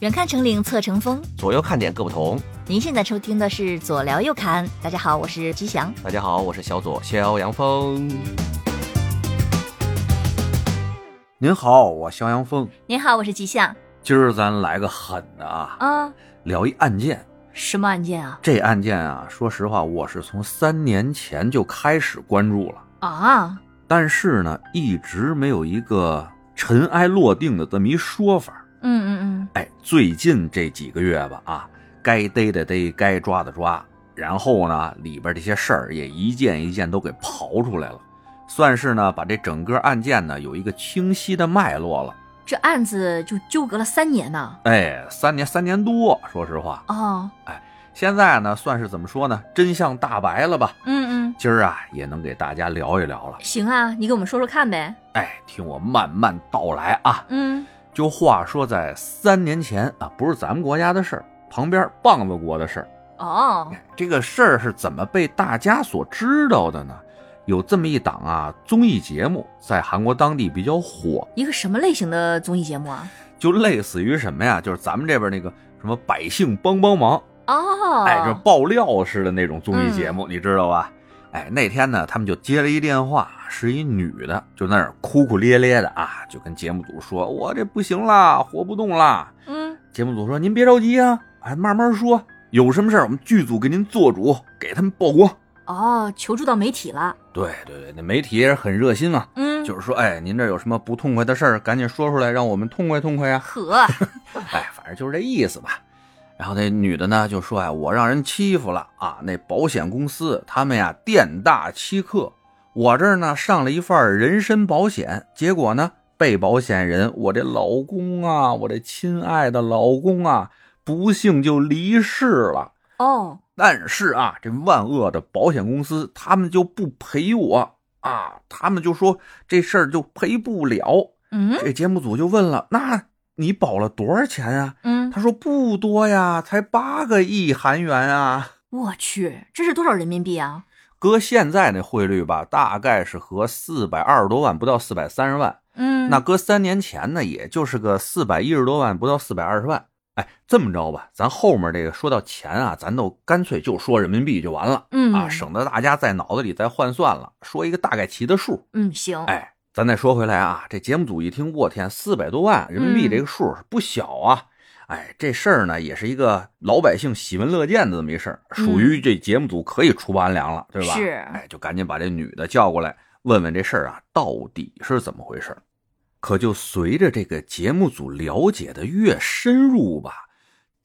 远看成岭侧成峰，左右看点各不同。您现在收听的是左聊右侃，大家好，我是吉祥。大家好，我是小左肖阳峰。您好，我肖阳峰。您好，我是吉祥。今儿咱来个狠的啊，啊，聊一案件。什么案件啊？这案件啊，说实话，我是从三年前就开始关注了，啊，但是呢，一直没有一个尘埃落定的这么一说法。嗯嗯嗯，哎，最近这几个月吧，啊，该逮的逮，该抓的抓，然后呢，里边这些事儿也一件一件都给刨出来了，算是呢把这整个案件呢有一个清晰的脉络了。这案子就纠葛了三年呢。哎，三年三年多，说实话，哦，哎现在呢算是怎么说呢，真相大白了吧？嗯嗯，今儿啊也能给大家聊一聊了。行啊，你给我们说说看呗。哎，听我慢慢道来啊。嗯，就话说在三年前啊，不是咱们国家的事儿，旁边棒子国的事儿。哦，这个事儿是怎么被大家所知道的呢？有这么一档啊综艺节目，在韩国当地比较火，一个什么类型的综艺节目啊？就类似于什么呀？就是咱们这边那个什么百姓帮帮忙，哦，哎，就爆料似的那种综艺节目，你知道吧？哎，那天呢，他们就接了一电话，是一女的，就那儿哭哭咧咧的啊，就跟节目组说：“我这不行啦，活不动啦。嗯，”节目组说：“您别着急啊，哎，慢慢说，有什么事儿我们剧组给您做主，给他们曝光。哦，求助到媒体了。”对对对，那媒体也是很热心嘛，嗯，就是说，哎，您这有什么不痛快的事儿，赶紧说出来，让我们痛快痛快呀。呵，哎，反正就是这意思吧。然后那女的呢就说：“呀，我让人欺负了啊！那保险公司他们呀店大欺客，我这儿呢上了一份人身保险，结果呢被保险人我这老公啊，我这亲爱的老公啊，不幸就离世了。哦，但是啊，这万恶的保险公司他们就不赔我啊，他们就说这事儿就赔不了。嗯这节目组就问了，那你保了多少钱啊？嗯，他说不多呀，才八个亿韩元啊。我去，这是多少人民币啊？搁现在那汇率吧，大概是合四百二十多万，不到四百三十万。嗯，那搁三年前呢，也就是个四百一十多万，不到四百二十万。哎，这么着吧，咱后面这个说到钱啊，咱都干脆就说人民币就完了、嗯啊，省得大家在脑子里再换算了，说一个大概齐的数。嗯行，哎，咱再说回来啊，这节目组一听，我天，四百多万人民币，嗯这个数不小啊。哎，这事儿呢，也是一个老百姓喜闻乐见的这么一事儿，属于这节目组可以出安良了，对吧？是哎，就赶紧把这女的叫过来，问问这事儿啊到底是怎么回事儿。可就随着这个节目组了解的越深入吧，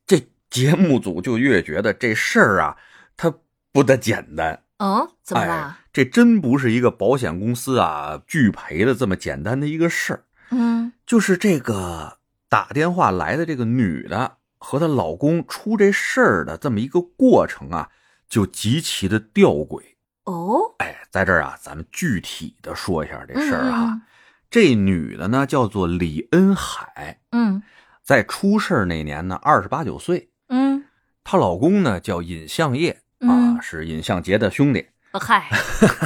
这节目组就越觉得这事儿啊，它不得简单。嗯，怎么哎？这真不是一个保险公司啊拒赔的这么简单的一个事儿，嗯，就是这个打电话来的这个女的和她老公出这事儿的这么一个过程啊，就极其的吊诡。哦，哎，在这儿啊，咱们具体的说一下这事儿哈。嗯这女的呢叫做李恩海，嗯在出事儿那年呢二十八九岁，嗯她老公呢叫尹相业嗯啊，是尹相杰的兄弟。呃嗨，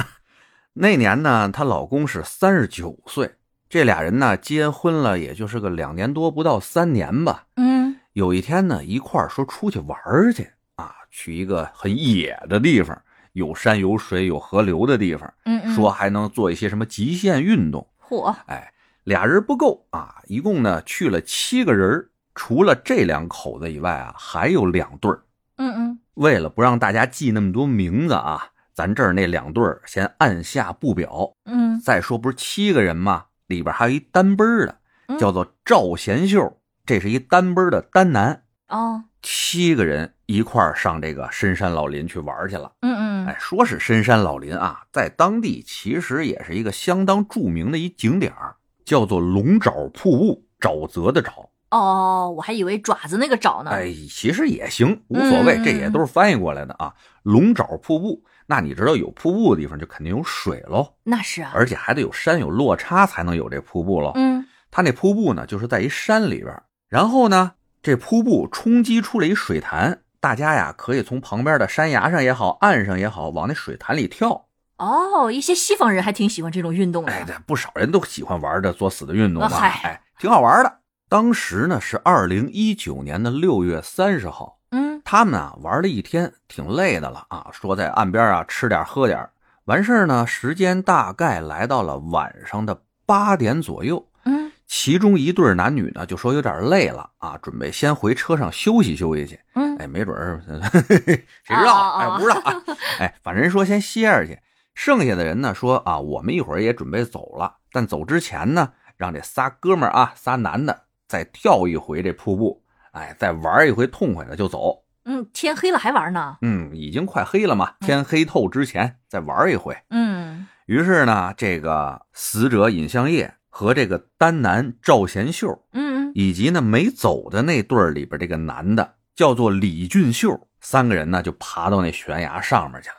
那年呢，她老公是三十九岁，这俩人呢结婚了，也就是个两年多不到三年吧。嗯有一天呢，一块儿说出去玩去啊，去一个很野的地方，有山有水有河流的地方，嗯嗯，说还能做一些什么极限运动。嚯，哎，俩人不够啊，一共呢去了七个人除了这两口子以外啊，还有两对儿。嗯嗯为了不让大家记那么多名字啊，咱这儿那两对儿先按下不表。嗯，再说不是七个人吗？里边还有一单奔儿的，嗯叫做赵贤秀，这是一单奔儿的单男。哦，七个人一块儿上这个深山老林去玩去了。嗯嗯，哎，说是深山老林啊，在当地其实也是一个相当著名的一景点儿叫做龙爪瀑布，沼泽的沼。哦，我还以为爪子那个爪呢。哎，其实也行，无所谓，嗯这也都是翻译过来的啊。龙爪瀑布，那你知道有瀑布的地方就肯定有水喽，那是啊。而且还得有山有落差才能有这瀑布喽。嗯它那瀑布呢，就是在一山里边，然后呢，这瀑布冲击出了一水潭，大家呀可以从旁边的山崖上也好，岸上也好，往那水潭里跳。哦，一些西方人还挺喜欢这种运动的。哎，对，不少人都喜欢玩这作死的运动嘛，哎，挺好玩的。当时呢是二零一九年的六月三十号，嗯他们啊玩了一天，挺累的了啊，说在岸边啊吃点喝点，完事儿呢，时间大概来到了晚上的八点左右。嗯其中一对男女呢就说有点累了啊，准备先回车上休息休息去。嗯哎，没准儿 谁知道哎，不知道啊。哎，反正人说先歇着去。剩下的人呢说啊，我们一会儿也准备走了，但走之前呢，让这仨哥们儿啊，仨男的再跳一回这瀑布，哎，再玩一回痛快的就走。嗯，天黑了还玩呢？嗯，已经快黑了嘛，天黑透之前再玩一回。嗯于是呢，这个死者尹相业和这个丹南赵贤秀，嗯以及呢没走的那对儿里边这个男的叫做李俊秀，三个人呢就爬到那悬崖上面去了。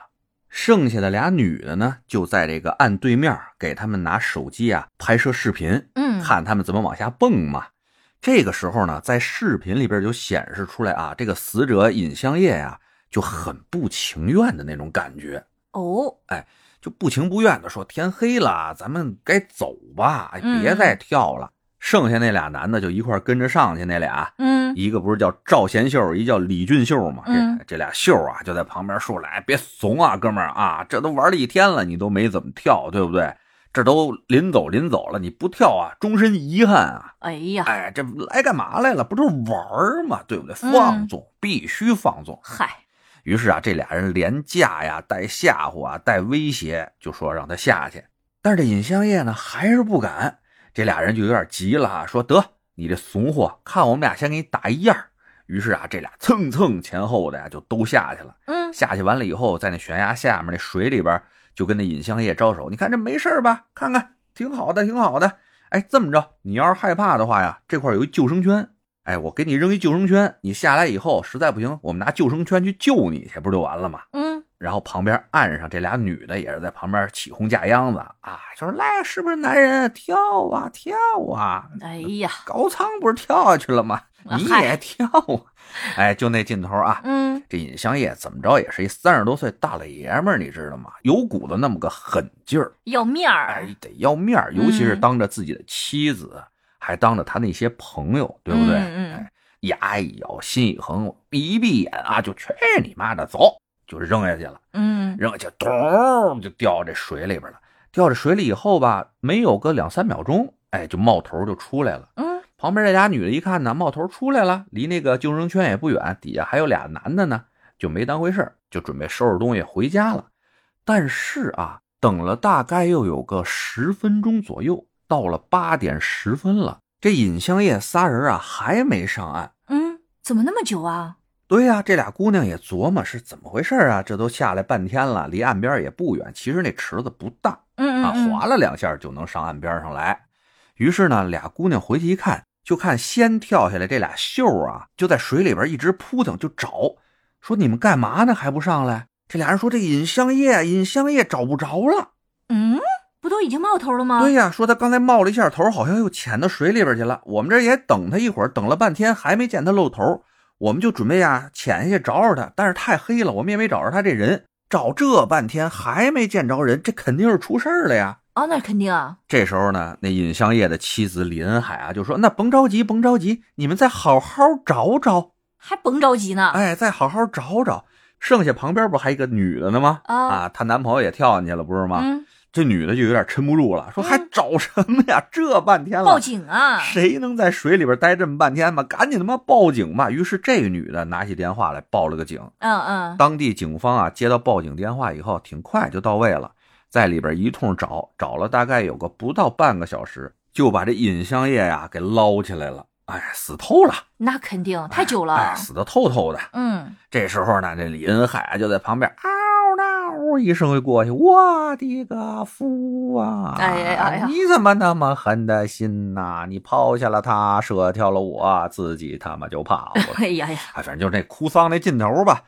剩下的俩女的呢，就在这个岸对面给他们拿手机啊拍摄视频，嗯，看他们怎么往下蹦嘛。这个时候呢，在视频里边就显示出来啊，这个死者尹香业呀、就很不情愿的那种感觉，哦，哎就不情不愿的说：“天黑了，咱们该走吧，别再跳了。剩下那俩男的就一块跟着上去，那俩嗯一个不是叫赵贤秀，一叫李俊秀嘛。嗯这这俩秀啊，就在旁边说了：“哎，别怂啊，哥们儿啊，这都玩了一天了，你都没怎么跳，对不对？这都临走临走了，你不跳啊，终身遗憾啊！哎呀，哎，这来干嘛来了？不就是玩儿嘛，对不对？嗯放纵，必须放纵。嗨，于是啊，这俩人连架呀，带吓唬啊，带威胁，就说让他下去。但是这尹香叶呢，还是不敢。这俩人就有点急了啊，说得你这怂货，看我们俩先给你打一样。于是啊，这俩蹭蹭前后的呀，就都下去了。嗯下去完了以后，在那悬崖下面那水里边，就跟那尹香叶招手：“你看这没事吧？看看，挺好的，挺好的。哎，这么着，你要是害怕的话呀，这块有一救生圈。哎，我给你扔一救生圈，你下来以后实在不行，我们拿救生圈去救你去，不就完了吗？嗯然后旁边岸上这俩女的也是在旁边起哄架秧子啊，就是来，是不是男人跳啊跳啊？哎呀，高仓不是跳下去了吗？你也跳啊？哎，就那劲头啊，嗯这尹香叶怎么着也是一三十多岁大老爷们儿，你知道吗？有股子那么个狠劲儿，要面儿，哎，得要面儿，尤其是嗯当着自己的妻子，还当着他那些朋友，对不对？嗯嗯哎，牙一咬，心一横，一闭眼啊，就去你妈的，走，就扔下去了，嗯扔下去，咚就掉这水里边了。掉这水里以后吧，没有个两三秒钟，哎，就冒头就出来了。嗯旁边这俩女的一看呢，冒头出来了，离那个救生圈也不远，底下还有俩男的呢，就没当回事就准备收拾东西回家了。但是啊，等了大概又有个十分钟左右，到了八点十分了，这尹香叶仨人啊还没上岸。嗯，怎么那么久啊？对呀、这俩姑娘也琢磨是怎么回事啊，这都下来半天了，离岸边也不远，其实那池子不大，啊，嗯嗯划了两下就能上岸边上来。于是呢，俩姑娘回去一看，就看先跳下来这俩秀啊，就在水里边一直扑腾，就找，说你们干嘛呢？还不上来？这俩人说这尹香叶，尹香叶找不着了。嗯，不都已经冒头了吗？对呀，说他刚才冒了一下头，好像又潜到水里边去了。我们这也等他一会儿，等了半天还没见他露头，我们就准备啊潜下去找找他，但是太黑了，我们也没找着他这人。找这半天还没见着人，这肯定是出事儿了呀。哦，那肯定啊。这时候呢，那尹香叶的妻子李恩海啊就说：“那甭着急，甭着急，你们再好好找找，还甭着急呢。哎，再好好找找。剩下旁边不还一个女的呢吗？啊啊，她男朋友也跳进去了，不是吗？嗯，这女的就有点撑不住了，说：“嗯还找什么呀？这半天了，报警啊！谁能在水里边待这么半天吗？赶紧他妈报警吧！”于是这个女的拿起电话来报了个警。嗯嗯，当地警方啊接到报警电话以后，挺快就到位了，在里边一通找，找了大概有个不到半个小时，就把这尹香叶呀给捞起来了。哎，死透了，那肯定太久了。哎，死的透透的。嗯，这时候呢，这李恩海就在旁边嗷嗷一声就过去，我的个夫啊！哎呀哎呀你怎么那么狠的心呐、你抛下了他，舍掉了我，自己他妈就跑了。哎呀呀，哎，反正就是那哭丧那劲头吧。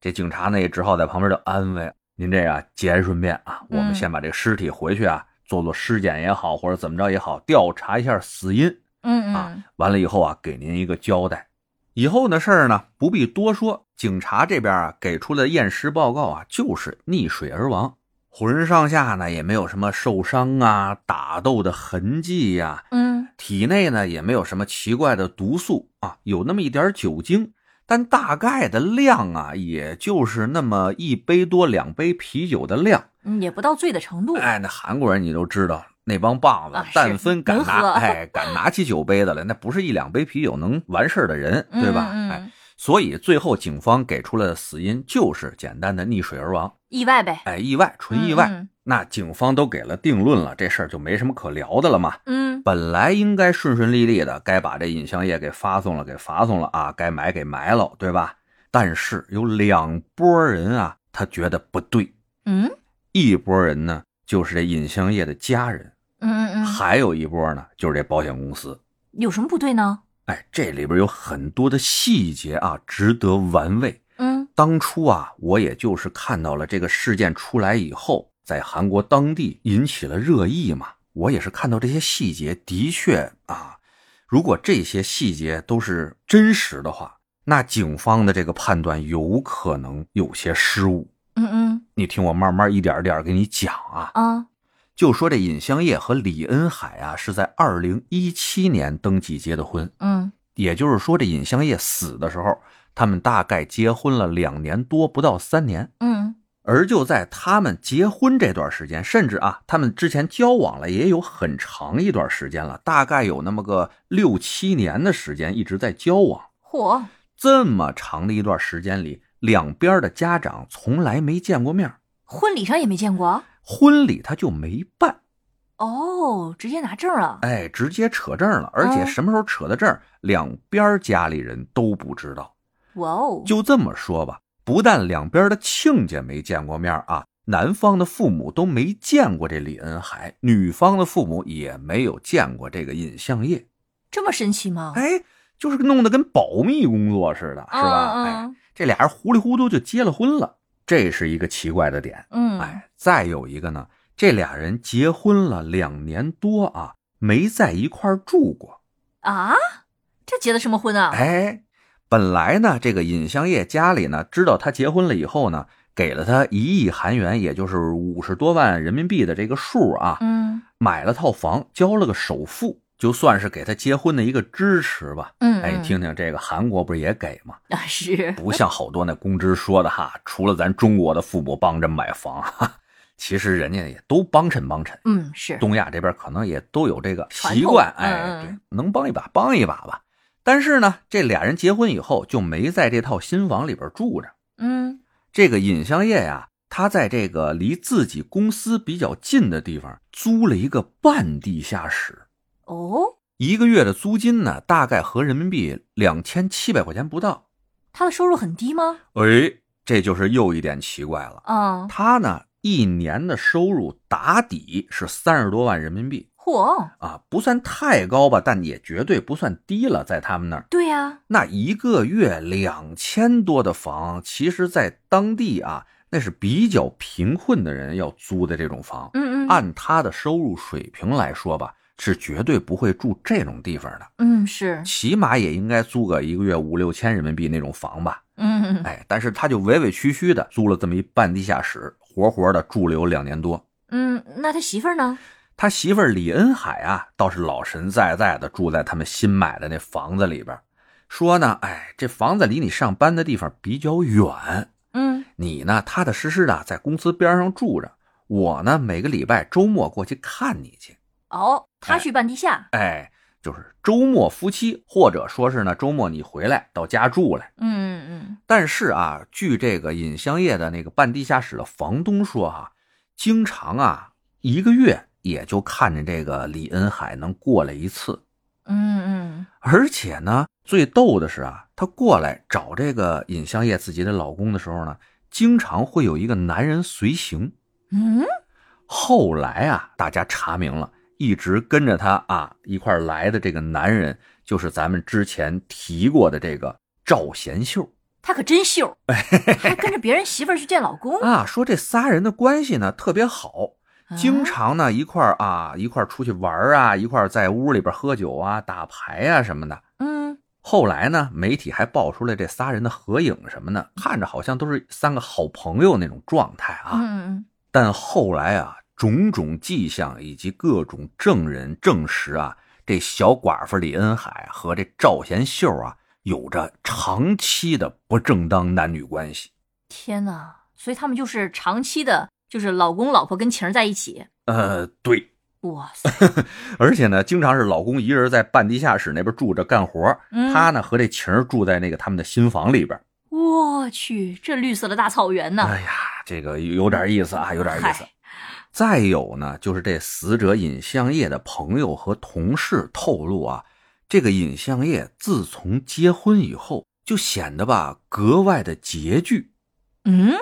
这警察呢也只好在旁边就安慰您这个节哀顺变啊，我们嗯先把这个尸体回去啊做做尸检也好，或者怎么着也好，调查一下死因。嗯啊嗯，完了以后啊，给您一个交代。以后的事儿呢，不必多说。警察这边啊给出的验尸报告啊，就是溺水而亡。浑身上下呢也没有什么受伤啊、打斗的痕迹呀、嗯体内呢也没有什么奇怪的毒素啊，有那么一点酒精，但大概的量啊，也就是那么一杯多两杯啤酒的量。嗯，也不到醉的程度。哎，那韩国人你都知道，那帮棒子啊，但分敢拿，哎，敢拿起酒杯的来，那不是一两杯啤酒能完事儿的人，对吧？嗯嗯哎，所以最后警方给出来的死因就是简单的溺水而亡，意外呗。哎，意外，纯意外。嗯那警方都给了定论了，这事儿就没什么可聊的了嘛。嗯本来应该顺顺利利的，该把这尹相业给发送了，给发送了啊，该埋给埋了，对吧？但是有两拨人啊，他觉得不对。嗯一拨人呢，就是这尹相业的家人，嗯嗯嗯，还有一波呢，就是这保险公司。有什么不对呢？哎，这里边有很多的细节啊，值得玩味。嗯当初啊，我也就是看到了这个事件出来以后，在韩国当地引起了热议嘛。我也是看到这些细节，的确啊，如果这些细节都是真实的话，那警方的这个判断有可能有些失误。嗯嗯你听我慢慢一点点给你讲啊。啊就说这尹相业和李恩海啊，是在二零一七年登记结的婚，嗯也就是说，这尹相业死的时候，他们大概结婚了两年多，不到三年。嗯而就在他们结婚这段时间，甚至啊，他们之前交往了也有很长一段时间了，大概有那么个六七年的时间一直在交往。嚯，这么长的一段时间里，两边的家长从来没见过面，婚礼上也没见过婚礼他就没办。哦，直接拿证了。哎，直接扯证了，而且嗯什么时候扯的证，两边家里人都不知道。哇哦，就这么说吧，不但两边的亲家没见过面啊，男方的父母都没见过这李恩海，女方的父母也没有见过这个尹相业。这么神奇吗？哎，就是弄得跟保密工作似的，是吧？嗯哎，这俩人糊里糊涂就结了婚了，这是一个奇怪的点。嗯，哎，再有一个呢，这俩人结婚了两年多啊，没在一块住过。啊，这结的什么婚啊？哎，本来呢，这个尹相业家里呢，知道他结婚了以后呢，给了他一亿韩元，也就是五十多万人民币的这个数啊，嗯买了套房，交了个首付，就算是给他结婚的一个支持吧。嗯，哎，嗯听听这个韩国不是也给吗？啊是，不像好多那公知说的哈，除了咱中国的父母帮着买房，哈，其实人家也都帮衬帮衬。嗯是，东亚这边可能也都有这个习惯，嗯哎，嗯对，能帮一把帮一把吧。但是呢，这俩人结婚以后就没在这套新房里边住着。嗯这个尹相业呀，他在这个离自己公司比较近的地方租了一个半地下室，哦，一个月的租金呢，大概合人民币两千七百块钱不到。他的收入很低吗？哎，这就是又一点奇怪了。啊，他呢，一年的收入打底是三十多万人民币。嚯，啊，不算太高吧，但也绝对不算低了，在他们那儿，对呀，那一个月两千多的房，其实在当地啊，那是比较贫困的人要租的这种房。嗯嗯，按他的收入水平来说吧，是绝对不会住这种地方的，嗯是，起码也应该租个一个月五六千人民币那种房吧。嗯哎，但是他就委委屈屈的租了这么一半地下室，活活的住了有两年多。嗯，那他媳妇儿呢？他媳妇儿李恩海啊，倒是老神在在的住在他们新买的那房子里边，说呢，哎，这房子离你上班的地方比较远，嗯你呢踏踏实实的在公司边上住着，我呢每个礼拜周末过去看你去，哦，他哎去办地下，哎，就是周末夫妻，或者说是呢周末你回来到家住来。嗯嗯但是啊，据这个尹香叶的那个办地下室的房东说哈、经常啊一个月也就看见这个李恩海能过来一次。嗯嗯而且呢，最逗的是啊，他过来找这个尹香叶自己的老公的时候呢，经常会有一个男人随行。嗯，后来啊，大家查明了，一直跟着他啊一块儿来的这个男人，就是咱们之前提过的这个赵贤秀。他可真秀，还跟着别人媳妇儿去见老公，啊。说这仨人的关系呢特别好，经啊常呢一块儿啊一块儿出去玩儿啊，一块儿在屋里边喝酒啊、打牌啊什么的。嗯。后来呢，媒体还爆出来这仨人的合影什么的，看着好像都是三个好朋友那种状态啊。嗯。但后来啊，种种迹象以及各种证人证实啊，这小寡妇李恩海和这赵贤秀啊，有着长期的不正当男女关系。天哪！所以他们就是长期的，就是老公老婆跟情儿在一起。呃，对，哇塞！而且呢，经常是老公一人在半地下室那边住着干活，嗯他呢和这情儿住在那个他们的新房里边。我去，这绿色的大草原呢？哎呀，这个有点意思啊，有点意思嗨。再有呢，就是这死者尹相业的朋友和同事透露啊，这个尹相业自从结婚以后，就显得吧格外的拮据。嗯，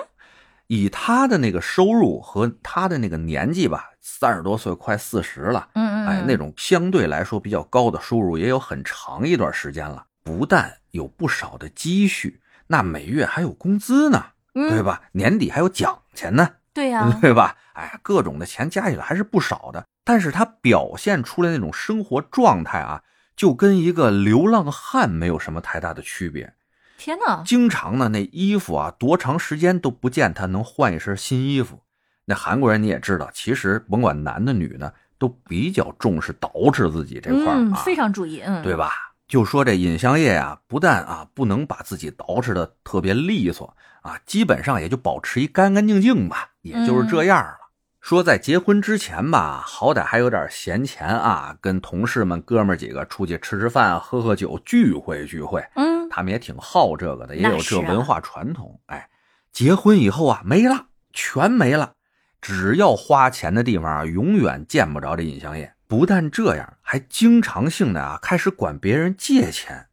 以他的那个收入和他的那个年纪吧，三十多岁，快四十了，嗯嗯，哎，那种相对来说比较高的收入，也有很长一段时间了。不但有不少的积蓄，那每月还有工资呢，嗯对吧？年底还有奖钱呢，对呀、对吧？哎，各种的钱加起来还是不少的。但是他表现出来那种生活状态啊，就跟一个流浪汉没有什么太大的区别。天哪！经常呢，那衣服啊，多长时间都不见他能换一身新衣服。那韩国人你也知道，其实甭管男的女的，都比较重视捯饬自己这块儿、嗯，啊，非常注意，嗯，对？吧？就说这尹相业啊，不但啊不能把自己捯饬的特别利索啊，基本上也就保持一干干净净吧，也就是这样了。说在结婚之前吧，好歹还有点闲钱啊，跟同事们哥们几个出去吃吃饭、喝喝酒、聚会聚会。嗯，他们也挺好这个的，也有这文化传统。哎，结婚以后啊，没了，全没了。只要花钱的地方啊，永远见不着这尹相业。不但这样，还经常性的啊，开始管别人借钱。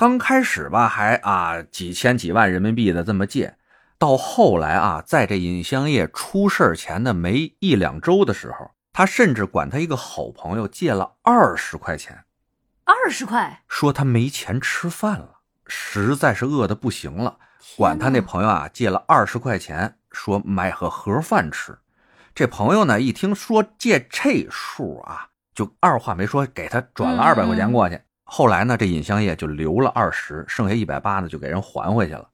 啊，刚开始吧，还啊几千几万人民币的这么借，到后来啊，在这尹香叶出事前的没一两周的时候，他甚至管他一个好朋友借了二十块钱。二十块，说他没钱吃饭了，实在是饿的不行了，管他那朋友啊借了二十块钱，说买盒盒饭吃。这朋友呢一听说借这数啊，就二话没说给他转了嗯二百块钱过去。后来呢，这尹相业就留了二十，剩下一百八呢就给人还回去了，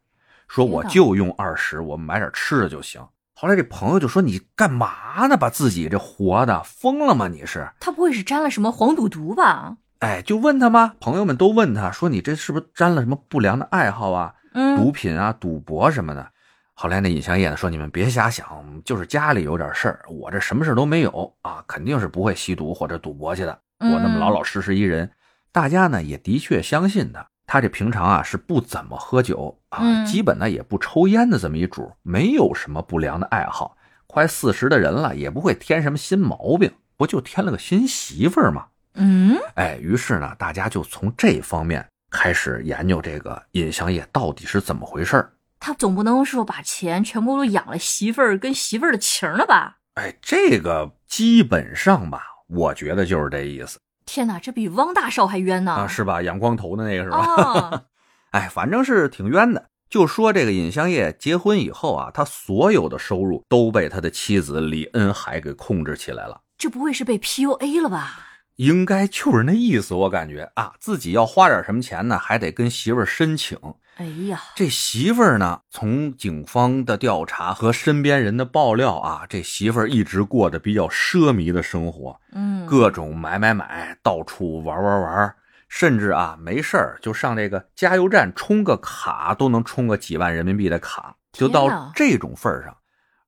说我就用二十，我买点吃的就行。后来这朋友就说：“你干嘛呢？把自己这活的疯了吗？你是？”他不会是沾了什么黄赌毒吧？哎，就问他吗？朋友们都问他说：“你这是不是沾了什么不良的爱好啊？嗯，毒品啊、赌博什么的？”后来那尹相业呢说：“你们别瞎想，就是家里有点事儿，我这什么事都没有啊，肯定是不会吸毒或者赌博去的。我那么老老实实一人，大家呢也的确相信他。他这平常啊是不怎么喝酒啊，嗯基本呢也不抽烟的这么一主，没有什么不良的爱好。快四十的人了，也不会添什么新毛病，不就添了个新媳妇儿吗？”嗯，哎，于是呢，大家就从这方面开始研究这个尹相业到底是怎么回事儿。他总不能说把钱全部都养了媳妇儿跟媳妇儿的情儿了吧？哎，这个基本上吧，我觉得就是这意思天哪，这比汪大少还冤呢！啊，是吧？养光头的那个是吧？哦，哎，反正是挺冤的。就说这个尹相业结婚以后啊，他所有的收入都被他的妻子李恩海给控制起来了。这不会是被 PUA 了吧？应该就是那意思，我感觉啊，自己要花点什么钱呢，还得跟媳妇儿申请。哎呀，这媳妇儿呢，从警方的调查和身边人的爆料啊，这媳妇儿一直过着比较奢靡的生活，嗯，各种买买买，到处玩玩玩，甚至啊没事儿就上这个加油站充个卡都能充个几万人民币的卡，就到这种份儿上。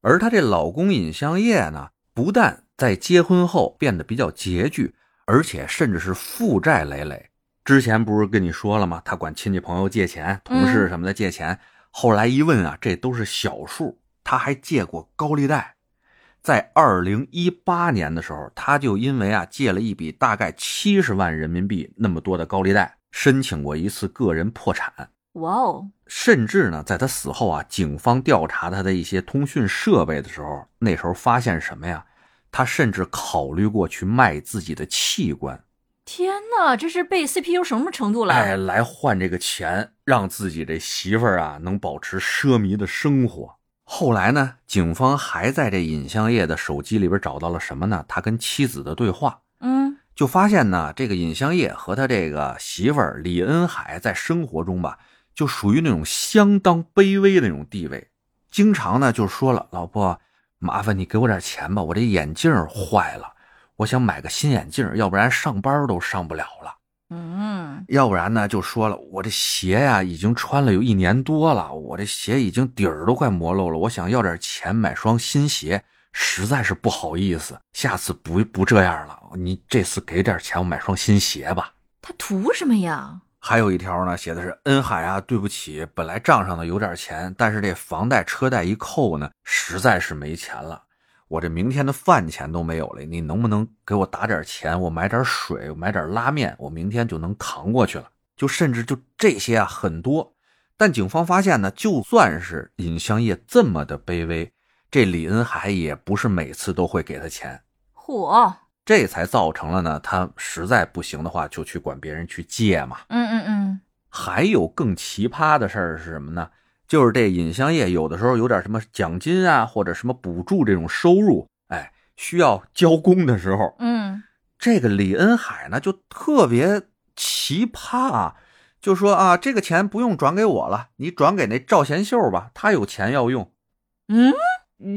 而她这老公尹相业呢，不但在结婚后变得比较拮据，而且甚至是负债累累。之前不是跟你说了吗？他管亲戚朋友借钱，同事什么的借钱。后来一问啊，这都是小数，他还借过高利贷。在二零一八年的时候，他就因为啊借了一笔大概七十万人民币那么多的高利贷，申请过一次个人破产。哇哦，甚至呢，在他死后啊，警方调查他的一些通讯设备的时候，那时候发现什么呀？他甚至考虑过去卖自己的器官，天哪，这是被 CPU 什么程度了？哎，来换这个钱，让自己这媳妇儿啊能保持奢靡的生活。后来呢，警方还在这尹相业的手机里边找到了什么呢？他跟妻子的对话，嗯，就发现呢，这个尹相业和他这个媳妇儿李恩海在生活中吧，就属于那种相当卑微的那种地位，经常呢就说了，老婆，麻烦你给我点钱吧，我这眼镜坏了，我想买个新眼镜，要不然上班都上不了了。嗯，要不然呢，就说了，我这鞋呀已经穿了有一年多了，我这鞋已经底儿都快磨漏了，我想要点钱买双新鞋，实在是不好意思，下次不不这样了，你这次给点钱，我买双新鞋吧。他图什么呀？还有一条呢，写的是恩海啊，对不起，本来账上呢有点钱，但是这房贷车贷一扣呢，实在是没钱了。我这明天的饭钱都没有了，你能不能给我打点钱？我买点水，买点拉面，我明天就能扛过去了。就甚至就这些啊，很多。但警方发现呢，就算是尹香叶这么的卑微，这李恩海也不是每次都会给他钱。嚯！这才造成了呢，他实在不行的话，就去管别人去借嘛。嗯嗯嗯。还有更奇葩的事儿是什么呢？就是这尹香叶有的时候有点什么奖金啊，或者什么补助这种收入，哎，需要交工的时候，嗯，这个李恩海呢就特别奇葩啊，就说啊，这个钱不用转给我了，你转给那赵贤秀吧，他有钱要用。嗯，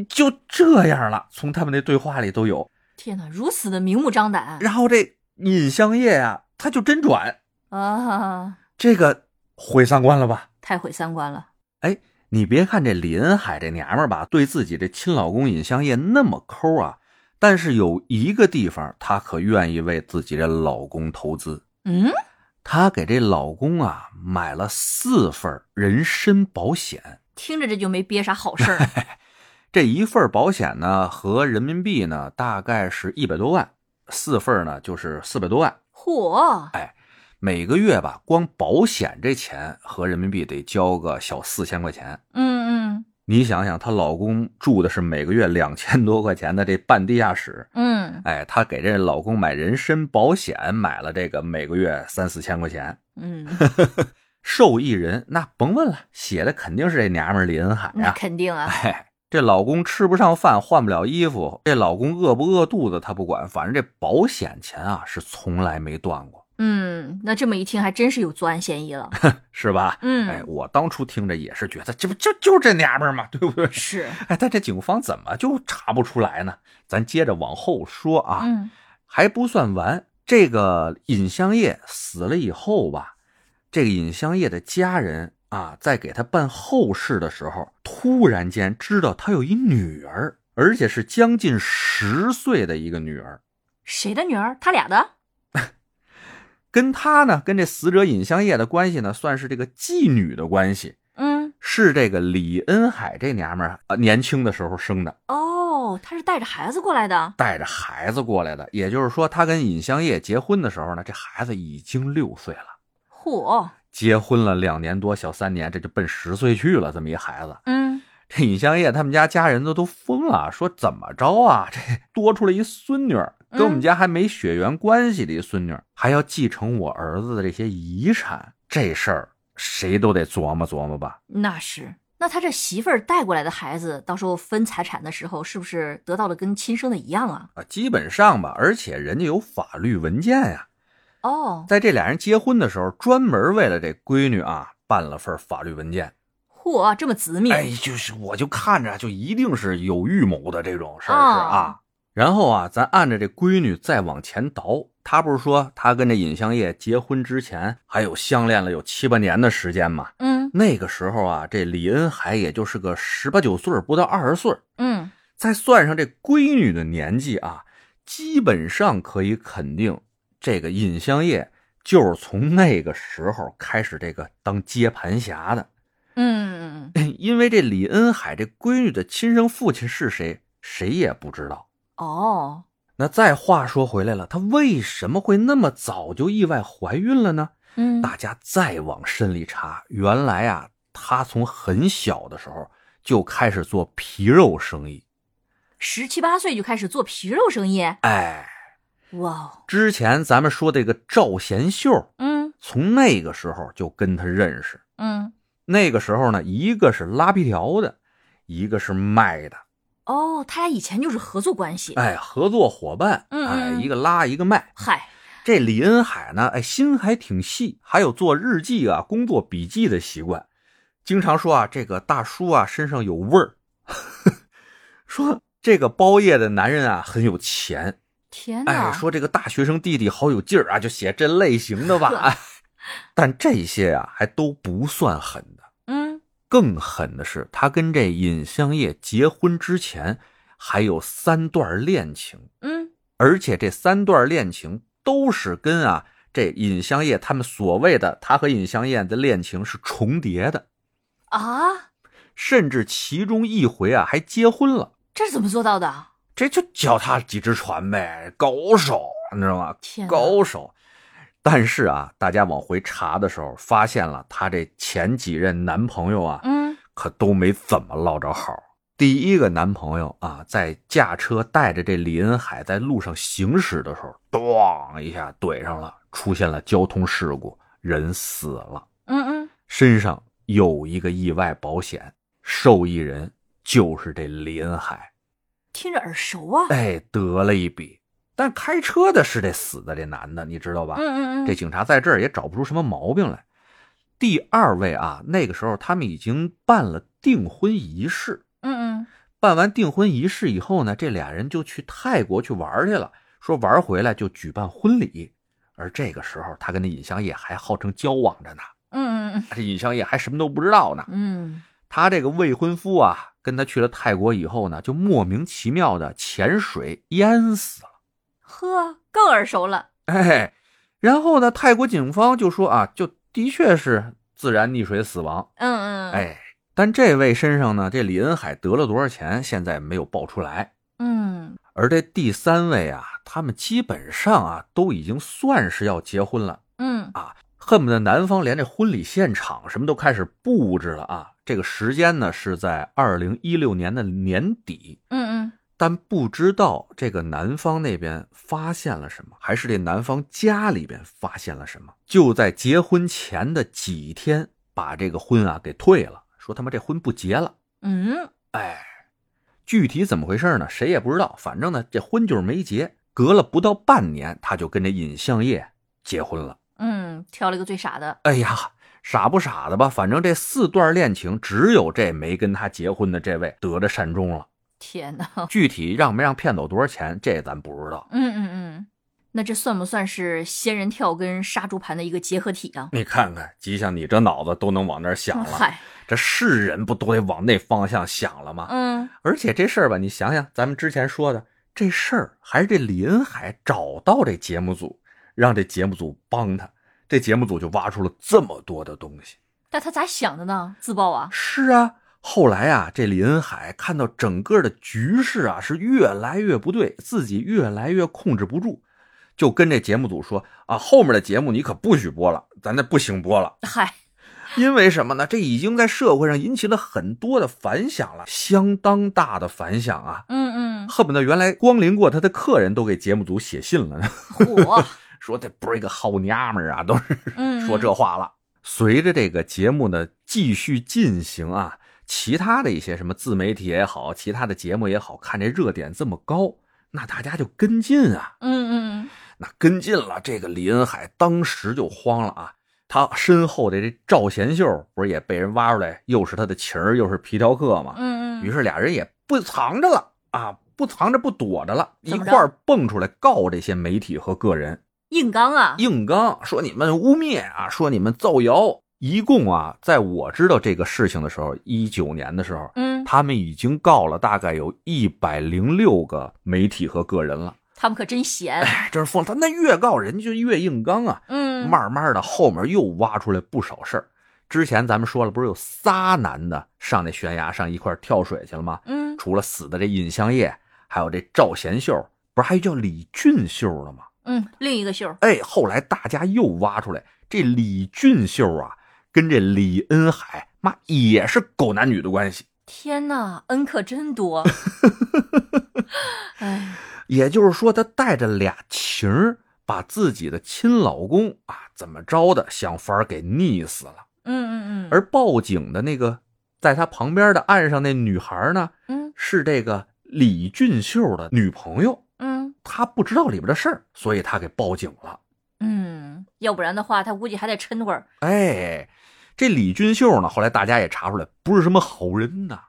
就这样了，从他们那对话里都有。天哪，如此的明目张胆。然后这尹香叶呀，他就真转啊，这个毁三观了吧？太毁三观了。哎，你别看这李恩海这娘们儿吧，对自己这亲老公尹香叶那么抠啊，但是有一个地方她可愿意为自己的老公投资。嗯，她给这老公啊买了四份人身保险，听着这就没憋啥好事儿。这一份保险呢，合人民币呢大概是一百多万，四份呢就是四百多万。嚯！哎。每个月吧，光保险这钱合人民币得交个小四千块钱。嗯嗯，你想想，她老公住的是每个月两千多块钱的这半地下室。嗯，哎，她给这老公买人身保险，买了这个每个月三四千块钱。嗯，受益人那甭问了，写的肯定是这娘们李恩海呀。肯定啊。哎，这老公吃不上饭，换不了衣服，这老公饿不饿肚子他不管，反正这保险钱啊是从来没断过。嗯，那这么一听，还真是有作案嫌疑了，是吧？嗯，哎，我当初听着也是觉得，这不就就这娘们儿吗？对不对？是。哎，但这警方怎么就查不出来呢？咱接着往后说啊。嗯，还不算完，这个尹香叶死了以后吧，这个尹香叶的家人啊，在给他办后事的时候，突然间知道他有一女儿，而且是将近十岁的一个女儿。谁的女儿？他俩的。跟他呢，跟这死者尹香叶的关系呢，算是这个妓女的关系。嗯，是这个李恩海这娘们儿啊，年轻的时候生的。哦，她是带着孩子过来的，带着孩子过来的。也就是说，她跟尹香叶结婚的时候呢，这孩子已经六岁了。嚯！结婚了两年多，小三年，这就奔十岁去了。这么一孩子，嗯，这尹香叶他们家家人都都疯了，说怎么着啊？这多出来一孙女。跟我们家还没血缘关系的一孙女，还要继承我儿子的这些遗产，这事儿谁都得琢磨琢磨吧。那是，那他这媳妇儿带过来的孩子，到时候分财产的时候，是不是得到了跟亲生的一样啊？啊，基本上吧，而且人家有法律文件呀。哦，在这俩人结婚的时候，专门为了这闺女啊，办了份法律文件。嚯，这么仔密！哎，就是我就看着就一定是有预谋的这种事儿是啊。然后啊，咱按着这闺女再往前倒，她不是说她跟这尹相业结婚之前还有相恋了有七八年的时间吗？嗯，那个时候啊，这李恩海也就是个十八九岁，不到二十岁。嗯，再算上这闺女的年纪啊，基本上可以肯定，这个尹相业就是从那个时候开始这个当接盘侠的。嗯，因为这李恩海这闺女的亲生父亲是谁，谁也不知道。哦，那再话说回来了，她为什么会那么早就意外怀孕了呢？嗯，大家再往深里查，原来啊，她从很小的时候就开始做皮肉生意，十七八岁就开始做皮肉生意。哎，哇，之前咱们说这个赵贤秀，嗯，从那个时候就跟他认识，嗯，那个时候呢，一个是拉皮条的，一个是卖的。哦，他俩以前就是合作关系，哎，合作伙伴，嗯，哎，一个拉一个卖。嗨，这李恩海呢，哎，心还挺细，还有做日记啊、工作笔记的习惯，经常说啊，这个大叔啊身上有味儿，说这个包夜的男人啊很有钱，天哪！哎，说这个大学生弟弟好有劲儿啊，就写这类型的吧。哎，但这些啊还都不算狠的，嗯，更狠的是他跟这尹香叶结婚之前还有三段恋情，嗯，而且这三段恋情都是跟啊这尹香叶他们所谓的他和尹香叶的恋情是重叠的，啊，甚至其中一回啊还结婚了。这是怎么做到的？这就脚踏几只船呗，高手，你知道吗？天，高手。但是啊，大家往回查的时候，发现了她这前几任男朋友啊，嗯，可都没怎么落着好。第一个男朋友啊，在驾车带着这李恩海在路上行驶的时候，咣一下怼上了，出现了交通事故，人死了，嗯嗯，身上有一个意外保险，受益人就是这李恩海。听着耳熟啊。哎，得了一笔。但开车的是这死的这男的，你知道吧？嗯嗯嗯，这警察在这儿也找不出什么毛病来。第二位啊，那个时候他们已经办了订婚仪式。嗯嗯，办完订婚仪式以后呢，这俩人就去泰国去玩去了。说玩回来就举办婚礼。而这个时候，他跟那尹香叶还号称交往着呢。嗯嗯这尹香叶还什么都不知道呢。嗯他这个未婚夫啊，跟他去了泰国以后呢，就莫名其妙的潜水淹死了。呵，更耳熟了。哎，然后呢，泰国警方就说啊，就的确是自然溺水死亡。嗯嗯，，哎，但这位身上呢，这李恩海得了多少钱，现在没有报出来。嗯而这第三位啊，他们基本上啊都已经算是要结婚了，嗯啊恨不得男方连这婚礼现场什么都开始布置了啊。这个时间呢是在二零一六年的年底，嗯嗯，但不知道这个男方那边发现了什么，还是这男方家里边发现了什么，就在结婚前的几天把这个婚啊给退了，说他妈这婚不结了。嗯，哎，具体怎么回事呢？谁也不知道。反正呢，这婚就是没结。隔了不到半年，他就跟这尹相业结婚了。嗯，挑了一个最傻的。哎呀，傻不傻的吧？反正这四段恋情，只有这没跟他结婚的这位得着善终了。天哪！具体让没让骗走多少钱，这咱不知道。嗯嗯嗯，那这算不算是仙人跳跟杀猪盘的一个结合体啊？你看看，吉祥，你这脑子都能往那儿想了，嗨，这是人不都得往那方向想了吗？嗯而且这事儿吧，你想想，咱们之前说的这事儿，还是这李恩海找到这节目组，让这节目组帮他，这节目组就挖出了这么多的东西。但他咋想的呢？自爆啊？是啊，后来啊，这李恩海看到整个的局势啊是越来越不对，自己越来越控制不住，就跟这节目组说啊，后面的节目你可不许播了，咱这不行播了。嗨，因为什么呢？这已经在社会上引起了很多的反响了，相当大的反响啊！嗯嗯，恨不得原来光临过他的客人都给节目组写信了，火，说这不是一个好娘们儿啊，都是嗯，说这话了。随着这个节目的继续进行啊，其他的一些什么自媒体也好，其他的节目也好，看这热点这么高，那大家就跟进啊。嗯嗯那跟进了，这个李恩海当时就慌了啊！他身后的这赵贤秀不是也被人挖出来，又是他的情儿，又是皮条客嘛？嗯嗯，于是俩人也不藏着了啊，不藏着不躲着了，一块儿蹦出来告这些媒体和个人，硬刚啊，硬刚说你们污蔑啊，说你们造谣。一共啊，在我知道这个事情的时候，一九年的时候，嗯，他们已经告了大概有一百零六个媒体和个人了。他们可真闲，哎，真是疯了！他那越告人家就越硬刚啊。嗯，慢慢的，后面又挖出来不少事儿。之前咱们说了，不是有仨男的上那悬崖上一块儿跳水去了吗？嗯除了死的这尹相业，还有这赵贤秀，不是还有叫李俊秀了吗？嗯，另一个秀，哎，后来大家又挖出来，这李俊秀啊，跟这李恩海妈也是狗男女的关系。天哪，恩可真多，哎，也就是说，他带着俩情儿，把自己的亲老公啊怎么着的，想法给溺死了。嗯嗯嗯，而报警的那个，在他旁边的岸上那女孩呢，嗯是这个李俊秀的女朋友。嗯他不知道里边的事儿，所以他给报警了。嗯，要不然的话，他估计还得抻会儿，哎，这李俊秀呢，后来大家也查出来，不是什么好人呐，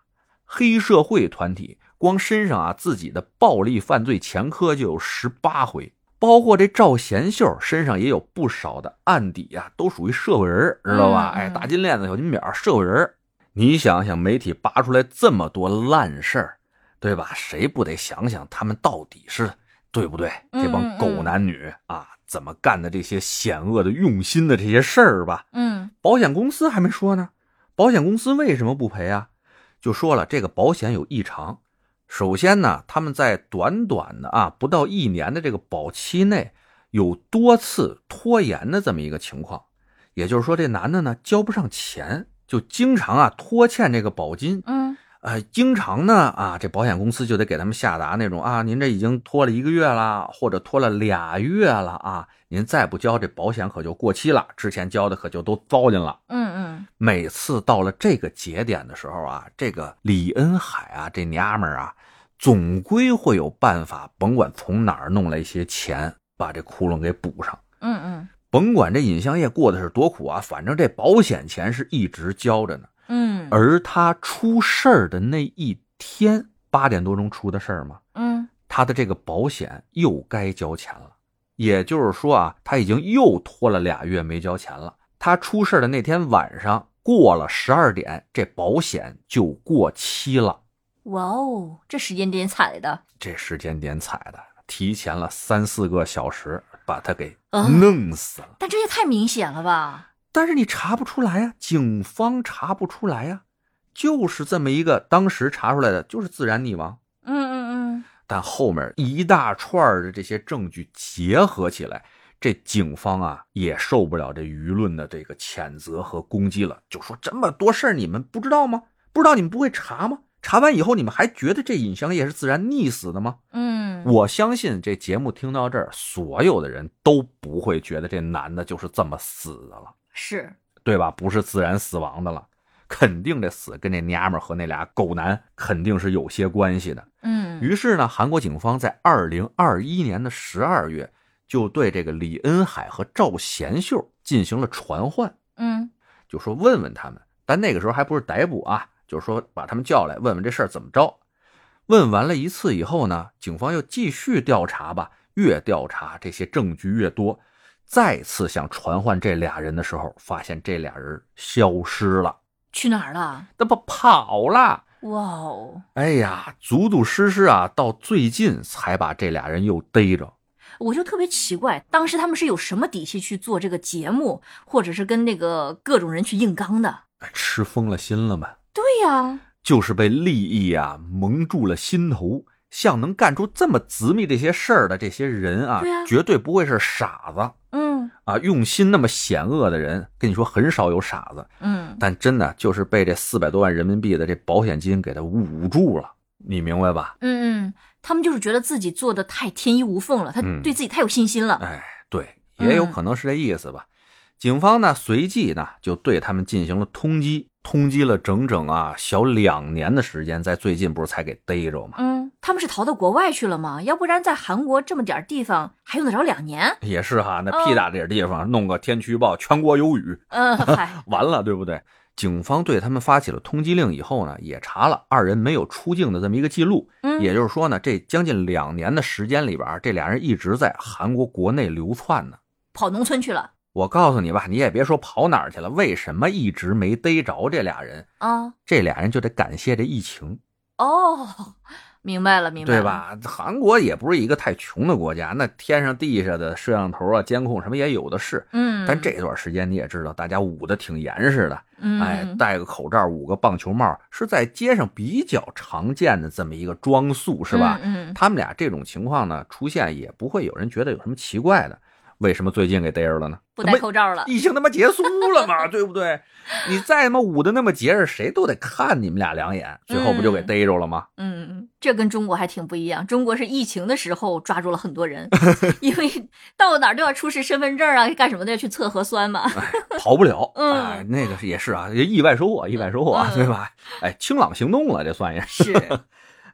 黑社会团体光身上啊自己的暴力犯罪前科就有十八回，包括这赵贤秀身上也有不少的案底啊，都属于社会人，知道吧？哎，大金链子、小金表，社会人。你想想，媒体扒出来这么多烂事儿，对吧？谁不得想想他们到底是对不对？嗯这帮狗男女啊，怎么干的这些险恶的、用心的这些事儿吧？嗯保险公司还没说呢，保险公司为什么不赔啊？就说了，这个保险有异常。首先呢，他们在短短的啊不到一年的这个保期内，有多次拖延的这么一个情况。也就是说，这男的呢交不上钱，就经常啊拖欠这个保金。嗯呃，经常呢啊，这保险公司就得给他们下达那种啊，您这已经拖了一个月了，或者拖了俩月了啊，您再不交，这保险可就过期了，之前交的可就都糟践了。嗯嗯每次到了这个节点的时候啊，这个李恩海啊，这娘们儿啊，总归会有办法，甭管从哪儿弄来一些钱，把这窟窿给补上。嗯嗯甭管这尹相业过的是多苦啊，反正这保险钱是一直交着呢。嗯而他出事儿的那一天，八点多钟出的事儿嘛，嗯他的这个保险又该交钱了。也就是说啊，他已经又拖了俩月没交钱了。他出事的那天晚上过了十二点，这保险就过期了。哇哦，这时间点踩的，这时间点踩的，提前了三四个小时，把他给啊弄死了。但这也太明显了吧？但是你查不出来呀、警方查不出来呀、就是这么一个，当时查出来的就是自然溺亡。嗯嗯嗯但后面一大串的这些证据结合起来，这警方啊也受不了这舆论的这个谴责和攻击了，就说这么多事儿你们不知道吗？不知道你们不会查吗？查完以后你们还觉得这尹香叶是自然溺死的吗？嗯，我相信这节目听到这儿，所有的人都不会觉得这男的就是这么死的了，是，对吧？不是自然死亡的了，肯定这死跟这娘们儿和那俩狗男肯定是有些关系的。嗯于是呢，韩国警方在二零二一年的十二月，就对这个李恩海和赵贤秀进行了传唤，嗯就说问问他们。但那个时候还不是逮捕啊，就是说把他们叫来问问这事儿怎么着。问完了一次以后呢，警方又继续调查吧，越调查这些证据越多。再次想传唤这俩人的时候，发现这俩人消失了，去哪儿了？那不跑了。哇哦，哎呀，足足实实啊，到最近才把这俩人又逮着。我就特别奇怪，当时他们是有什么底气去做这个节目，或者是跟那个各种人去硬刚的？哎吃疯了心了吗？对呀，就是被利益啊蒙住了心头。像能干出这么执密这些事儿的这些人啊，对啊绝对不会是傻子嗯啊！用心那么险恶的人，跟你说很少有傻子，嗯，但真的就是被这四百多万人民币的这保险金给他捂住了，你明白吧？嗯嗯，他们就是觉得自己做的太天衣无缝了，他嗯对自己太有信心了。哎，对，也有可能是这意思吧。警方呢，随即呢就对他们进行了通缉，通缉了整整啊小两年的时间，在最近不是才给逮着吗？嗯，他们是逃到国外去了吗？要不然在韩国这么点地方还用得着两年？也是哈，那嗯屁大点地方，弄个天气预报，全国有雨，嗯，嗨，完了，对不对？警方对他们发起了通缉令以后呢，也查了二人没有出境的这么一个记录，嗯，也就是说呢，这将近两年的时间里边，这俩人一直在韩国国内流窜呢。跑农村去了我告诉你吧，你也别说跑哪儿去了，为什么一直没逮着这俩人？啊。这俩人就得感谢这疫情，哦，明白了，明白了，对？吧？韩国也不是一个太穷的国家，那天上地下的摄像头啊、监控什么也有的是。嗯，但这段时间你也知道，大家捂得挺严实的，嗯，哎，戴个口罩、捂个棒球帽，是在街上比较常见的这么一个装束，是吧？嗯，嗯他们俩这种情况呢出现，也不会有人觉得有什么奇怪的。为什么最近给逮着了呢？不戴口罩了。疫情他妈结束了嘛，对不对？你再他妈捂的那么结实，谁都得看你们俩两眼，最后不就给逮着了吗？嗯，嗯，这跟中国还挺不一样。中国是疫情的时候抓住了很多人，因为到哪儿都要出示身份证啊，干什么都要去测核酸嘛。跑不了，嗯哎，那个也是啊，意外收获，意外收获啊，嗯对吧？哎，清朗行动了，这算是。是，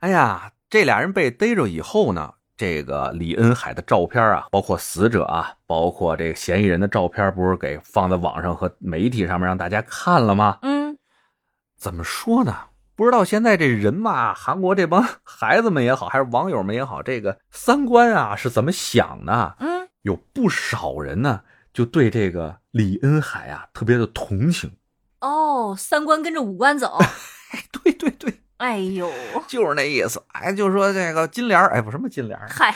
哎呀，这俩人被逮着以后呢，这个李恩海的照片啊，包括死者啊，包括这个嫌疑人的照片，不是给放在网上和媒体上面让大家看了吗？嗯怎么说呢？不知道现在这人嘛，韩国这帮孩子们也好，还是网友们也好，这个三观啊是怎么想的？嗯，有不少人呢，就对这个李恩海啊特别的同情。哦，三观跟着五官走。对 对对，哎呦，就是那意思。哎，就说这个金莲儿，哎，不什么金莲儿，嗨，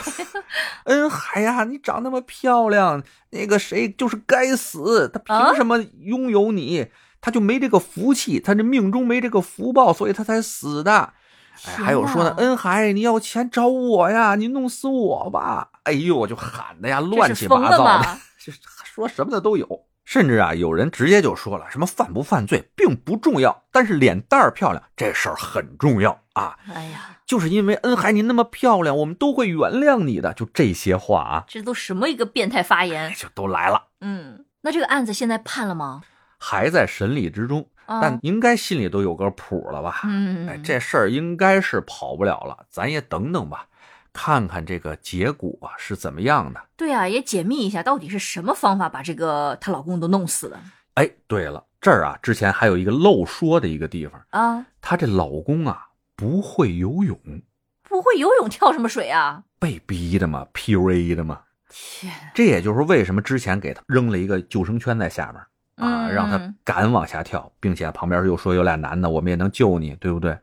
恩 海呀，你长那么漂亮，那个谁就是该死，他凭什么拥有你？他就没这个福气，他这命中没这个福报，所以他才死的。哎，还有说呢，恩海，你要钱找我呀，你弄死我吧！哎呦，我就喊的呀，乱七八糟的，就 说什么的都有。甚至啊，有人直接就说了，什么犯不犯罪并不重要，但是脸蛋儿漂亮这事儿很重要啊！哎呀，就是因为恩海你那么漂亮，我们都会原谅你的。就这些话啊，这都什么一个变态发言？就都来了。嗯，那这个案子现在判了吗？还在审理之中，但应该心里都有个谱了吧？嗯，哎，这事儿应该是跑不了了，咱也等等吧。看看这个结果是怎么样的？对啊，也解密一下，到底是什么方法把这个她老公都弄死的？哎，对了，这儿啊，之前还有一个漏说的一个地方啊，她这老公啊不会游泳，不会游泳跳什么水啊？被逼的嘛，PUA 的嘛。天，这也就是为什么之前给他扔了一个救生圈在下面啊，让他敢往下跳，并且旁边又说有俩男的，我们也能救你，对不对？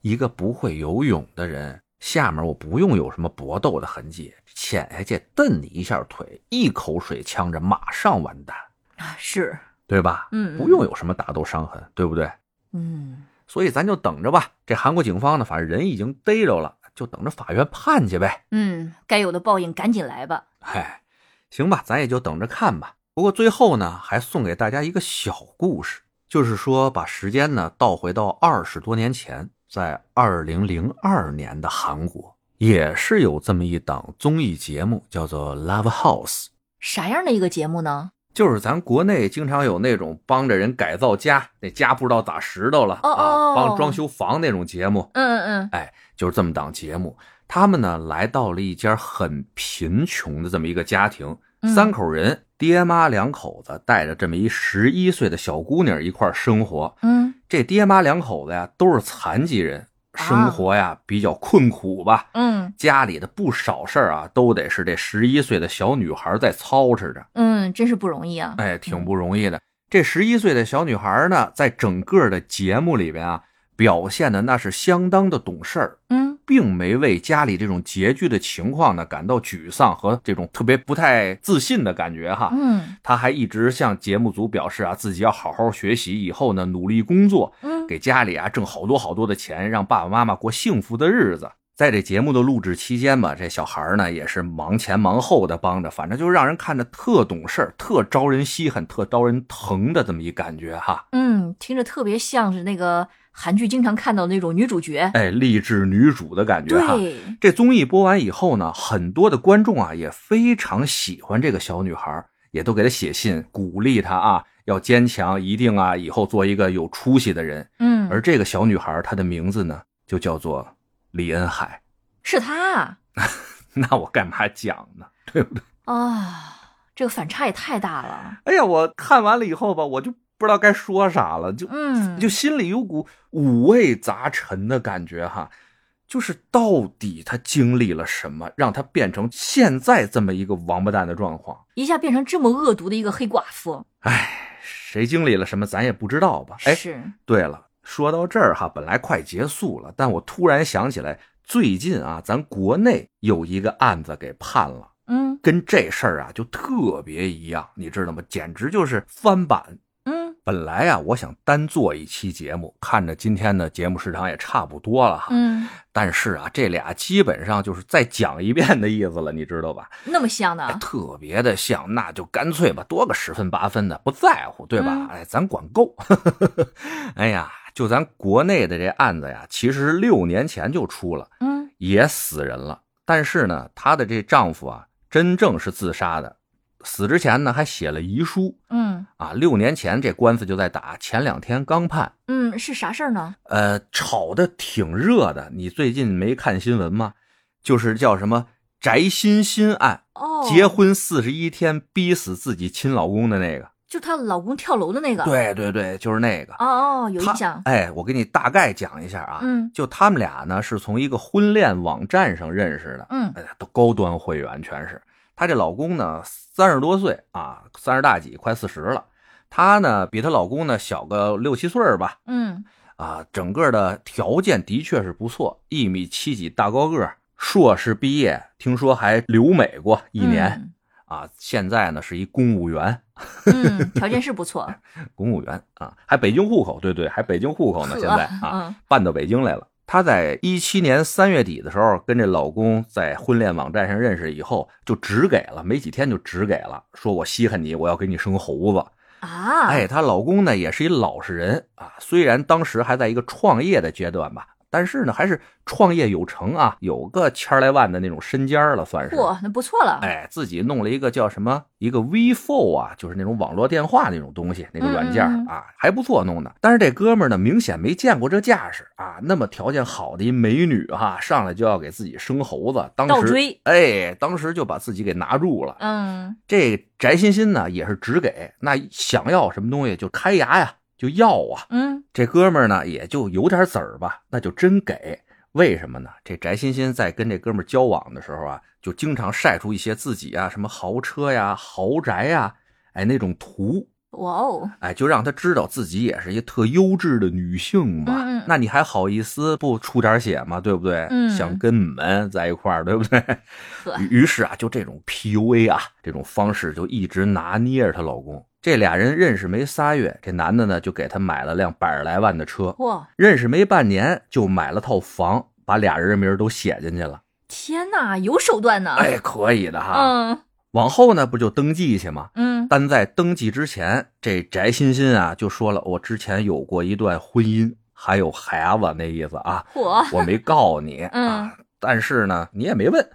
一个不会游泳的人。下面我不用有什么搏斗的痕迹，潜下去蹬你一下腿，一口水呛着，马上完蛋啊！是对吧？嗯，不用有什么打斗伤痕，对不对？嗯，所以咱就等着吧。这韩国警方呢，反正人已经逮着了，就等着法院判去呗。嗯，该有的报应赶紧来吧。嗨，行吧，咱也就等着看吧。不过最后呢，还送给大家一个小故事，就是说把时间呢倒回到二十多年前。在二零零二年的韩国，也是有这么一档综艺节目，叫做《Love House》。啥样的一个节目呢？就是咱国内经常有那种帮着人改造家，那家不知道咋石头了啊，帮装修房那种节目。嗯嗯嗯，哎，就是这么档节目。他们呢，来到了一家很贫穷的这么一个家庭，三口人。爹妈两口子带着这么一十一岁的小姑娘一块生活，嗯，这爹妈两口子呀都是残疾人，生活呀比较困苦吧，嗯，家里的不少事儿啊都得是这十一岁的小女孩在操持着，嗯，真是不容易啊，哎，挺不容易的。这十一岁的小女孩呢，在整个的节目里边啊，表现的那是相当的懂事儿，嗯。并没为家里这种拮据的情况呢感到沮丧和这种特别不太自信的感觉哈。嗯，他还一直向节目组表示啊，自己要好好学习，以后呢努力工作，嗯，给家里啊挣好多好多的钱，让爸爸妈妈过幸福的日子。在这节目的录制期间吧，这小孩呢也是忙前忙后的帮着，反正就让人看着特懂事特招人稀罕、特招人疼的这么一感觉哈。嗯，听着特别像是那个。韩剧经常看到那种女主角，哎，励志女主的感觉哈。对，这综艺播完以后呢，很多的观众啊也非常喜欢这个小女孩，也都给她写信鼓励她啊，要坚强，一定啊，以后做一个有出息的人。嗯，而这个小女孩她的名字呢，就叫做李恩海，是他、啊。那我干嘛讲呢？对不对？啊，这个反差也太大了。哎呀，我看完了以后吧，我就。不知道该说啥了，就嗯，就心里有股五味杂陈的感觉哈，就是到底他经历了什么，让他变成现在这么一个王八蛋的状况，一下变成这么恶毒的一个黑寡妇。哎，谁经历了什么，咱也不知道吧？哎，是。对了，说到这儿哈，本来快结束了，但我突然想起来，最近啊，咱国内有一个案子给判了，嗯，跟这事儿啊就特别一样，你知道吗？简直就是翻版。嗯本来啊，我想单做一期节目，看着今天的节目时长也差不多了哈。嗯，但是啊，这俩基本上就是再讲一遍的意思了，你知道吧？那么像呢，特别的像，那就干脆吧，多个十分八分的，不在乎，对吧？哎，咱管够。哎呀，就咱国内的这案子呀，其实六年前就出了，嗯，也死人了。但是呢，她的这丈夫啊，真正是自杀的。死之前呢，还写了遗书。嗯啊，六年前这官司就在打，前两天刚判。嗯，是啥事儿呢？呃，炒的挺热的。你最近没看新闻吗？就是叫什么翟欣欣案，哦，结婚四十一天逼死自己亲老公的那个，就她老公跳楼的那个。。对对对，就是那个。哦哦，有印象。哎，我给你大概讲一下啊，嗯就他们俩呢是从一个婚恋网站上认识的，嗯哎，都高端会员全是。她这老公呢三十多岁啊，三十大几，快四十了。她呢比她老公呢小个六七岁吧，嗯啊，整个的条件的确是不错，一米七几大高个，硕士毕业，听说还留美过一年、啊。现在呢是一公务员，嗯。嗯，条件是不错。公务员啊，还北京户口，对对，还北京户口呢，现在啊，嗯搬到北京来了。她在一七年三月底的时候，跟这老公在婚恋网站上认识以后，就只给了，没几天就只给了，说我稀罕你，我要给你生猴子。啊。哎，她老公呢也是一老实人啊，虽然当时还在一个创业的阶段吧，但是呢还是创业有成啊，有个千来万的那种身家了，算是。嚯，那不错了。哎，自己弄了一个叫什么一个 V4 啊，就是那种网络电话那种东西，那个软件啊，还不错弄的。但是这哥们儿呢，明显没见过这架势啊，那么条件好的一美女哈、上来就要给自己生猴子，当时倒追哎，当时就把自己给拿住了。嗯这翟欣欣呢，也是只给，那想要什么东西就开牙呀，就要啊。嗯这哥们儿呢，也就有点子儿吧，那就真给。为什么呢？这翟欣欣在跟这哥们儿交往的时候啊，就经常晒出一些自己啊什么豪车呀、豪宅呀，哎那种图，哇哦，哎就让他知道自己也是一个特优质的女性嘛。那你还好意思不出点血吗？对不对？嗯想跟你们在一块儿，对不对？于是啊，就这种 PUA 啊，这种方式就一直拿捏着她老公。这俩人认识没仨月，这男的呢就给他买了辆百十来万的车，哇，认识没半年就买了套房，把俩人的名都写进去了。天哪，有手段呢。哎，可以的哈。嗯往后呢不就登记去吗？嗯但在登记之前，这翟欣欣啊就说了，我之前有过一段婚姻，还有孩子，那意思啊，我我没告你嗯啊。但是呢，你也没问，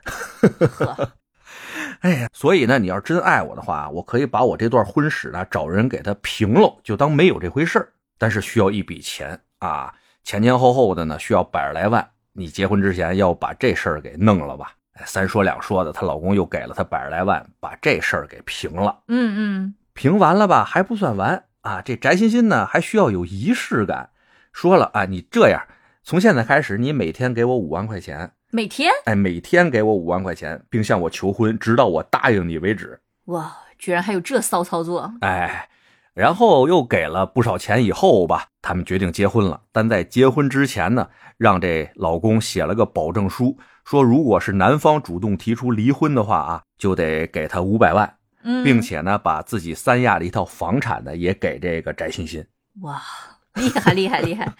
呵，哎呀，所以呢，你要真爱我的话，我可以把我这段婚史呢找人给他平了，就当没有这回事儿。但是需要一笔钱啊，前前后后的呢需要百十来万。你结婚之前要把这事儿给弄了吧？哎三说两说的，她老公又给了她百十来万，把这事儿给平了。嗯嗯平完了吧，还不算完啊！这翟欣欣呢，还需要有仪式感。说了啊，你这样，从现在开始，你每天给我五万块钱，每天哎，每天给我五万块钱，并向我求婚，直到我答应你为止。哇，居然还有这骚操作。哎，然后又给了不少钱以后吧，他们决定结婚了。但在结婚之前呢，让这老公写了个保证书，说如果是男方主动提出离婚的话啊，就得给他五百万，嗯，并且呢，把自己三亚的一套房产呢也给这个翟欣欣。哇，厉害厉害厉害。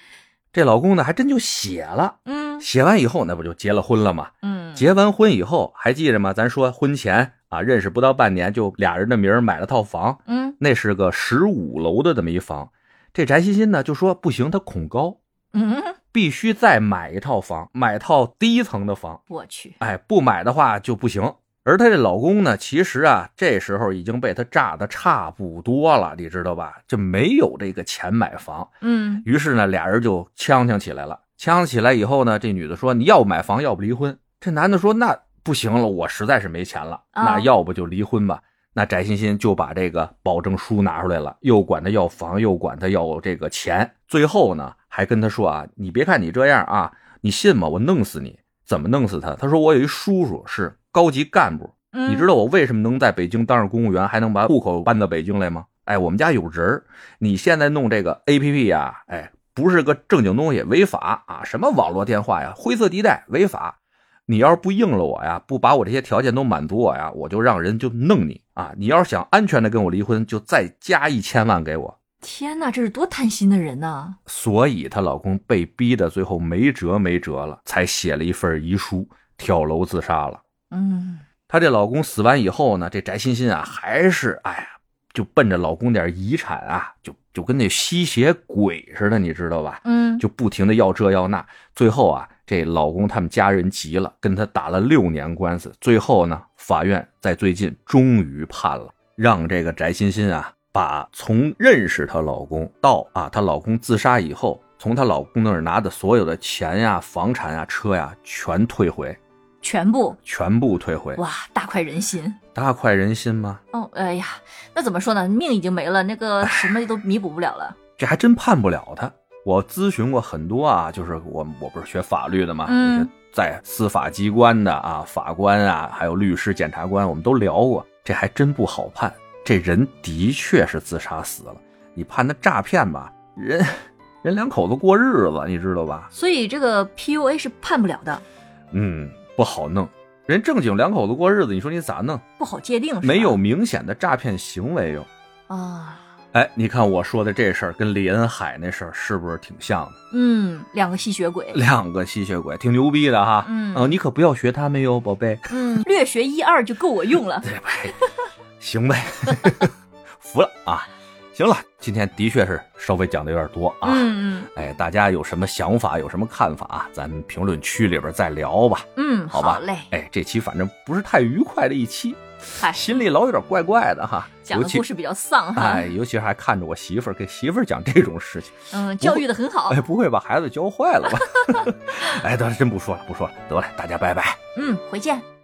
这老公呢还真就写了，嗯写完以后那不就结了婚了吗？嗯，结完婚以后还记着吗？咱说婚前啊，认识不到半年就俩人的名儿买了套房，嗯那是个十五楼的这么一房。这翟欣欣呢就说不行，她恐高，嗯，必须再买一套房，买套低层的房。我去，哎，不买的话就不行。而她这老公呢，其实啊，这时候已经被她炸的差不多了，你知道吧？就没有这个钱买房。嗯于是呢，俩人就呛呛起来了。呛起来以后呢，这女的说：“你要不买房，要不离婚。”这男的说：“那不行了，我实在是没钱了，啊那要不就离婚吧。”那翟欣欣就把这个保证书拿出来了，又管他要房，又管他要这个钱，最后呢还跟他说啊：“你别看你这样啊，你信吗？我弄死你！怎么弄死他？”他说：“我有一叔叔是高级干部，嗯，你知道我为什么能在北京当上公务员，还能把户口搬到北京来吗？哎，我们家有人儿。你现在弄这个 A P P 呀，哎，不是个正经东西，违法啊！什么网络电话呀，灰色地带，违法。你要是不应了我呀，不把我这些条件都满足我呀，我就让人就弄你啊！你要是想安全的跟我离婚，就再加一千万给我。天哪，这是多贪心的人呐！所以她老公被逼的最后没辙没辙了，才写了一份遗书，跳楼自杀了。嗯她这老公死完以后呢，这翟欣欣啊，还是哎呀，就奔着老公点遗产啊，就就跟那吸血鬼似的，你知道吧？嗯，就不停的要这要那，最后啊，这老公他们家人急了，跟他打了六年官司，最后呢，法院在最近终于判了，让这个翟欣欣啊，把从认识她老公到啊她老公自杀以后，从她老公那儿拿的所有的钱呀、房产呀、车呀，全退回。全部全部退回，哇，大快人心。大快人心吗？哦，哎呀，那怎么说呢？命已经没了，那个什么都弥补不了了。这还真判不了他。我咨询过很多啊，就是我我不是学法律的嘛，嗯在司法机关的啊，法官啊，还有律师、检察官，我们都聊过，这还真不好判。这人的确是自杀死了，你判他诈骗吧，人人两口子过日子，你知道吧？所以这个 PUA 是判不了的，嗯，不好弄。人正经两口子过日子，你说你咋弄？不好界定。没有明显的诈骗行为哟。啊，哎，你看我说的这事儿跟李恩海那事儿是不是挺像的？嗯，两个吸血鬼，两个吸血鬼，挺牛逼的哈。嗯哦，你可不要学他们哟，宝贝。嗯，略学一二就够我用了。对 吧？行呗，服了啊。行了，今天的确是稍微讲的有点多啊。嗯嗯哎，大家有什么想法，有什么看法啊？咱评论区里边再聊吧。嗯嗯，好吧嘞，哎，这期反正不是太愉快的一期，嗨，心里老有点怪怪的哈。讲的故事比较丧哈。哎，尤其还看着我媳妇儿给媳妇儿讲这种事情，嗯，教育的很好哎，。不会把孩子教坏了吧？哎，得了，真不说了，不说了，得了，大家拜拜。嗯，回见。